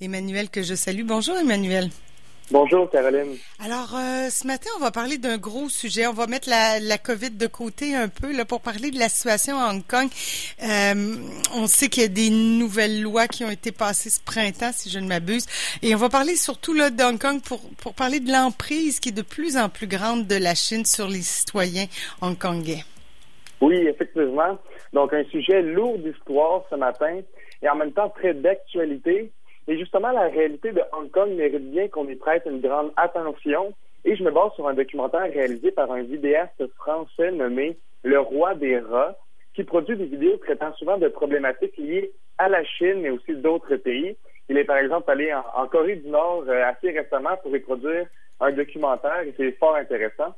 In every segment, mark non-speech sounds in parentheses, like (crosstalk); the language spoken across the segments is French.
Emmanuel que je salue. Bonjour Emmanuel. Bonjour Caroline. Alors euh, ce matin, on va parler d'un gros sujet. On va mettre la, la, COVID de côté un peu là pour parler de la situation à Hong Kong. Euh, on sait qu'il y a des nouvelles lois qui ont été passées ce printemps, si je ne m'abuse, et on va parler surtout là de Hong Kong pour pour parler de l'emprise qui est de plus en plus grande de la Chine sur les citoyens hongkongais. Oui, effectivement. Donc un sujet lourd d'histoire ce matin et en même temps très d'actualité et justement, la réalité de Hong Kong mérite bien qu'on y prête une grande attention. Et je me base sur un documentaire réalisé par un vidéaste français nommé Le Roi des Rats, qui produit des vidéos traitant souvent de problématiques liées à la Chine, mais aussi d'autres pays. Il est par exemple allé en, Corée du Nord euh, assez récemment pour y produire un documentaire et c'est fort intéressant.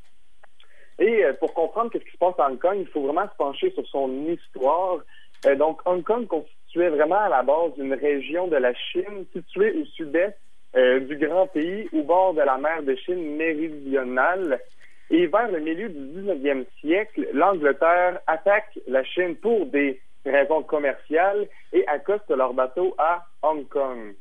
Et euh, pour comprendre ce qui se passe à Hong Kong, il faut vraiment se pencher sur son histoire. Euh, donc, Hong Kong situé vraiment à la base d'une région de la Chine située au sud-est euh, du grand pays, au bord de la mer de Chine méridionale. Et vers le milieu du 19e siècle, l'Angleterre attaque la Chine pour des raisons commerciales et accoste leurs bateaux à Hong Kong.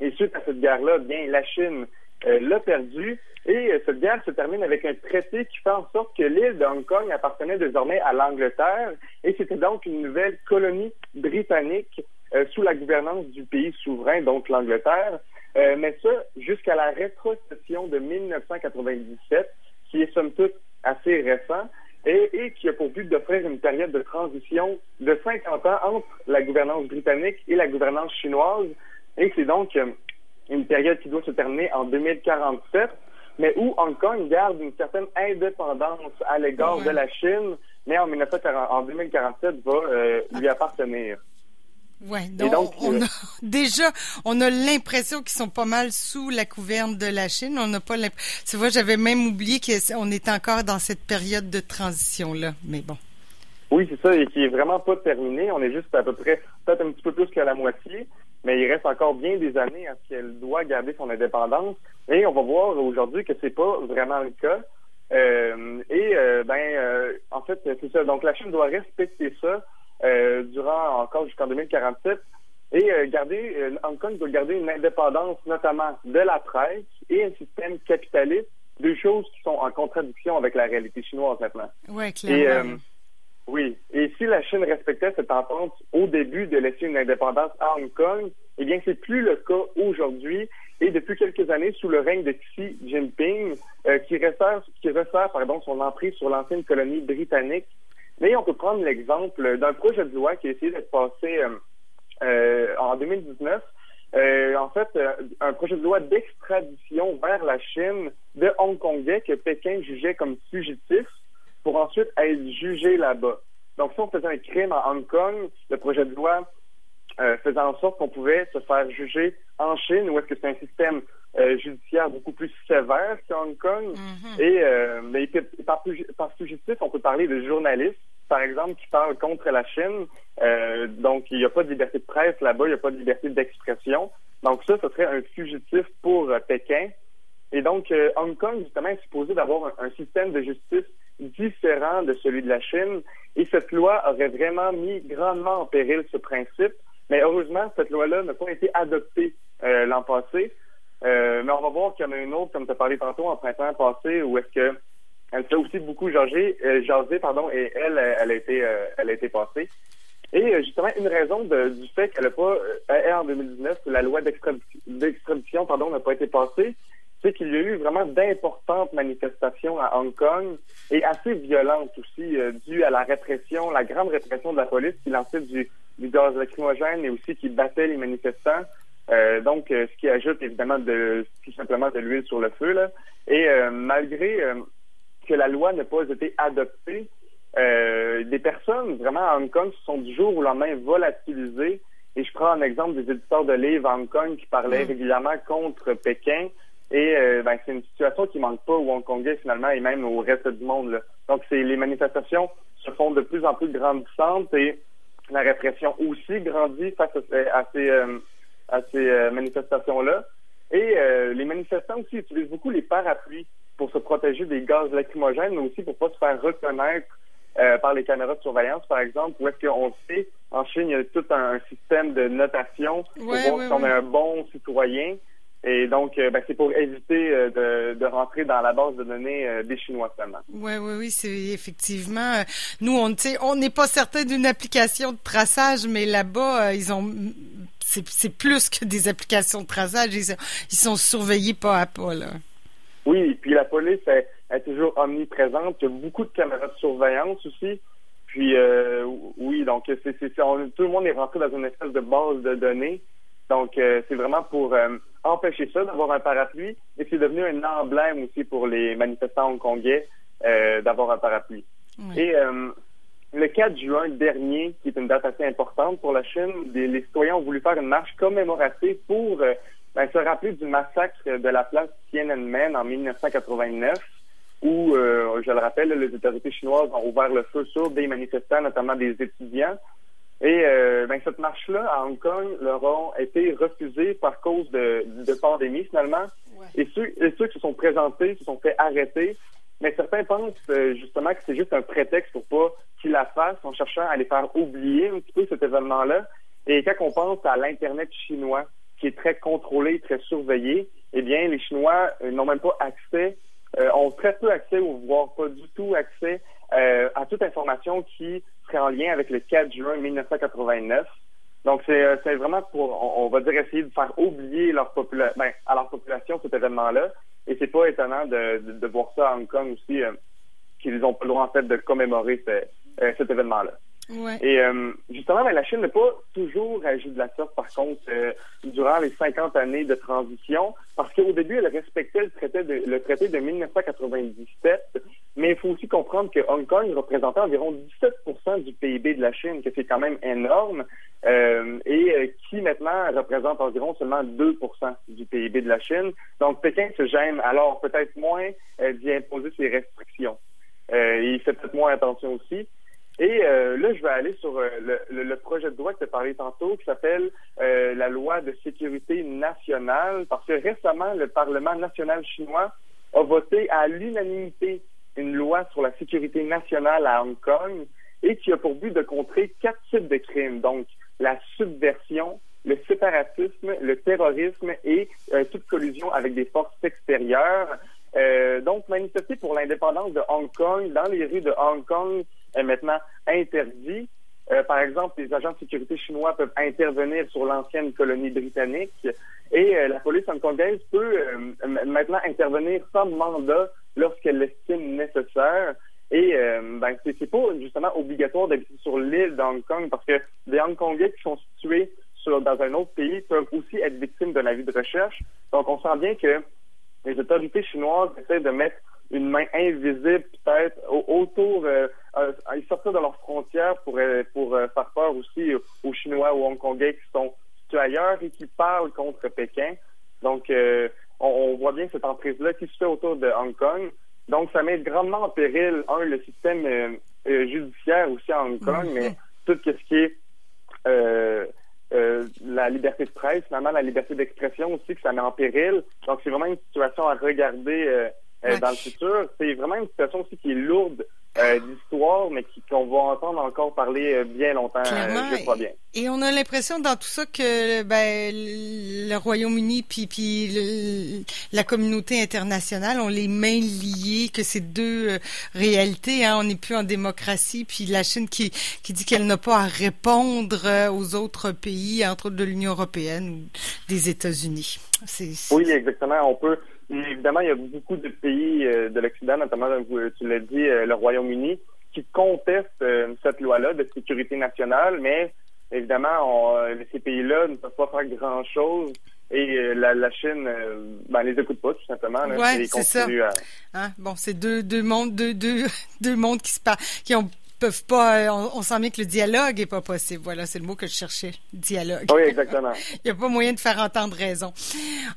Et suite à cette guerre-là, bien, la Chine l'a perdu et euh, cette guerre se termine avec un traité qui fait en sorte que l'île de Hong Kong appartenait désormais à l'Angleterre et c'était donc une nouvelle colonie britannique euh, sous la gouvernance du pays souverain, donc l'Angleterre. mais ça, jusqu'à la rétrocession de 1997, qui est somme toute assez récent, et, et qui a pour but d'offrir une période de transition de 50 ans entre la gouvernance britannique et la gouvernance chinoise. Et c'est donc une période qui doit se terminer en 2047, mais où Hong Kong garde une certaine indépendance à l'égard de la Chine, mais en, 1940, en 2047 va euh, lui appartenir. Ouais, donc, on euh, a, (laughs) déjà, on a l'impression qu'ils sont pas mal sous la couverne de la Chine. On n'a pas l'impression. Tu vois, j'avais même oublié qu'on est encore dans cette période de transition-là, mais bon. Oui, c'est ça, et qui est vraiment pas terminé. On est juste à peu près, peut-être un petit peu plus qu'à la moitié mais il reste encore bien des années à ce qu'elle doit garder son indépendance. Et on va voir aujourd'hui que c'est pas vraiment le cas. Euh, et euh, ben, euh, en fait, c'est ça. Donc la Chine doit respecter ça durant encore jusqu'en 2047 et garder Hong Kong doit garder une indépendance notamment de la presse et un système capitaliste, deux choses qui sont en contradiction avec la réalité chinoise maintenant. Oui, clairement. Oui. Et si la Chine respectait cette entente au début de laisser une indépendance à Hong Kong, eh bien, c'est plus le cas aujourd'hui. Et depuis quelques années, sous le règne de Xi Jinping, euh, qui resserre, qui pardon, son emprise sur l'ancienne colonie britannique. Mais on peut prendre l'exemple d'un projet de loi qui a essayé d'être passé euh, euh, en 2019. en fait, un projet de loi d'extradition vers la Chine de Hongkongais que Pékin jugeait comme fugitif pour ensuite être jugé là-bas. Donc, si on faisait un crime à Hong Kong, le projet de loi euh, faisait en sorte qu'on pouvait se faire juger en Chine, ou est-ce que c'est un système euh, judiciaire beaucoup plus sévère qu'à Hong Kong? Mm-hmm. Et euh, mais par, par fugitif, on peut parler de journalistes, par exemple, qui parlent contre la Chine. Donc, il n'y a pas de liberté de presse là-bas, il n'y a pas de liberté d'expression. Donc, ça, ce serait un fugitif pour Pékin. Et donc, Hong Kong, justement, est supposé d'avoir un système de justice différent de celui de la Chine. Et cette loi aurait vraiment mis grandement en péril ce principe. Mais heureusement, cette loi-là n'a pas été adoptée euh, l'an passé. Euh, mais on va voir qu'il y en a une autre, comme tu as parlé tantôt, en printemps passé, où est-ce que elle fait aussi beaucoup jaser, euh, pardon, et elle, elle a été, elle a été passée. Et justement, une raison du fait qu'elle n'a pas, en 2019, la loi d'extradition, pardon, n'a pas été passée, c'est qu'il y a eu vraiment d'importantes manifestations à Hong Kong et assez violentes aussi, euh, dues à la répression, la grande répression de la police qui lançait du, du gaz lacrymogène et aussi qui battait les manifestants. Euh, donc, euh, ce qui ajoute évidemment de, tout simplement de l'huile sur le feu. Là. Et malgré que la loi n'a pas été adoptée, des personnes vraiment à Hong Kong se sont du jour au lendemain volatilisées. Et je prends un exemple des éditeurs de livres à Hong Kong qui parlaient mm. régulièrement contre Pékin. Et euh, ben, c'est une situation qui manque pas aux Hongkongais finalement et même au reste du monde. Là. Donc c'est les manifestations se font de plus en plus grandissantes et la répression aussi grandit face à, ces, euh, à ces euh, manifestations-là. Et les manifestants aussi utilisent beaucoup les parapluies pour se protéger des gaz lacrymogènes, mais aussi pour pas se faire reconnaître par les caméras de surveillance, par exemple, où est-ce qu'on sait en Chine, il y a tout un, système de notation pour voir si on est un bon citoyen. Et donc, euh, ben, c'est pour éviter euh, de, de, rentrer dans la base de données euh, des Chinois seulement. Oui, oui, oui, c'est effectivement. nous, on on n'est pas certain d'une application de traçage, mais là-bas, ils ont c'est plus que des applications de traçage. Ils, ils, sont surveillés pas à pas là. Oui, puis la police est, est toujours omniprésente. Il y a beaucoup de caméras de surveillance aussi. Puis oui, donc c'est, tout le monde est rentré dans une espèce de base de données. Donc c'est vraiment pour empêcher ça d'avoir un parapluie, et c'est devenu un emblème aussi pour les manifestants hongkongais euh, d'avoir un parapluie. Et euh, le 4 juin dernier, qui est une date assez importante pour la Chine, les citoyens ont voulu faire une marche commémorative pour euh, ben, se rappeler du massacre de la place Tiananmen en 1989, où, je le rappelle, les autorités chinoises ont ouvert le feu sur des manifestants, notamment des étudiants. Et euh, ben, cette marche-là à Hong Kong leur ont été refusée par cause de, de pandémie finalement. Et, ceux, et ceux qui se sont présentés se sont fait arrêter. Mais certains pensent euh, justement que c'est juste un prétexte pour pas qu'ils la fassent en cherchant à les faire oublier un petit peu cet événement-là. Et quand on pense à l'Internet chinois, qui est très contrôlé, très surveillé, eh bien, les Chinois euh, n'ont même pas accès, ont très peu accès ou voire pas du tout accès à toute information qui en lien avec le 4 juin 1989. Donc, euh, c'est vraiment pour, on, va dire, essayer de faire oublier leur population, ben, à leur population cet événement-là. Et c'est pas étonnant de, de, voir ça à Hong Kong aussi, euh, qu'ils n'ont pas le droit, en fait, de commémorer euh, cet événement-là. Et euh, justement, ben, la Chine n'a pas toujours agi de la sorte, par contre, euh, durant les 50 années de transition, parce qu'au début, elle respectait le traité de, le traité de 1997, mais il faut aussi comprendre que Hong Kong représentait environ 17 du PIB de la Chine, que c'est quand même énorme, euh, et qui maintenant représente environ seulement 2 du PIB de la Chine. Donc, Pékin se gêne alors peut-être moins d'y imposer ses restrictions. il fait peut-être moins attention aussi. Et euh, là, je vais aller sur euh, le, projet de loi que tu as parlé tantôt, qui s'appelle euh, la loi de sécurité nationale, parce que récemment, le Parlement national chinois a voté à l'unanimité une loi sur la sécurité nationale à Hong Kong et qui a pour but de contrer quatre types de crimes, donc la subversion, le séparatisme, le terrorisme et toute collusion avec des forces extérieures. donc, manifester pour l'indépendance de Hong Kong dans les rues de Hong Kong est maintenant interdit. Euh, par exemple, les agents de sécurité chinois peuvent intervenir sur l'ancienne colonie britannique et euh, la police hongkongaise peut euh, maintenant intervenir sans mandat lorsqu'elle l'estime nécessaire. Et ben, c'est pas justement obligatoire d'habiter sur l'île d'Hong Kong parce que des Hongkongais qui sont situés dans un autre pays peuvent aussi être victimes d'un avis de recherche. Donc, on sent bien que les autorités chinoises essaient de mettre une main invisible peut-être autour, euh, euh, ils sortent de leurs frontières pour, euh, pour euh, faire peur aussi aux Chinois ou aux Hongkongais qui sont situés ailleurs et qui parlent contre Pékin. Donc, on, voit bien cette emprise-là qui se fait autour de Hong Kong. Donc, ça met grandement en péril, un, le système judiciaire aussi à Hong Kong, mais tout ce qui est la liberté de presse, finalement la liberté d'expression aussi que ça met en péril. Donc c'est vraiment une situation à regarder euh, dans le futur. C'est vraiment une situation aussi qui est lourde euh, d'histoire, mais qu'on va entendre encore parler euh, bien longtemps, je crois bien. Et on a l'impression dans tout ça que ben, le Royaume-Uni puis, puis la communauté internationale ont les mains liées, que c'est deux réalités. Hein. On n'est plus en démocratie, puis la Chine qui, qui dit qu'elle n'a pas à répondre aux autres pays, entre autres de l'Union européenne ou des États-Unis. Oui, exactement. On peut évidemment, il y a beaucoup de pays euh, de l'Occident, notamment, tu l'as dit, euh, le Royaume-Uni, qui contestent euh, cette loi-là de sécurité nationale, mais évidemment, ces pays-là ne peuvent pas faire grand-chose. Et la, Chine, ben, les écoute pas tout simplement. Là, ouais, c'est ça. Hein? Bon, c'est deux, deux mondes, deux, deux, (laughs) deux mondes qui se parlent, qui ont peuvent pas. Euh, on, sent bien que le dialogue est pas possible. Voilà, c'est le mot que je cherchais. Dialogue. Oui, exactement. (laughs) Il n'y a pas moyen de faire entendre raison.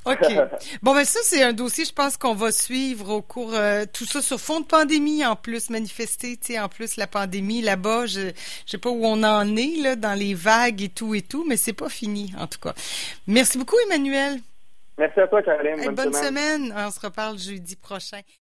OK. (laughs) bon, ben ça, c'est un dossier, je pense qu'on va suivre au cours euh, tout ça sur fond de pandémie en plus, manifester, tu sais, en plus la pandémie là-bas, je, je sais pas où on en est là dans les vagues et tout et tout, mais c'est pas fini en tout cas. Merci beaucoup, Emmanuel. Merci à toi, Caroline. bonne, semaine. On se reparle jeudi prochain.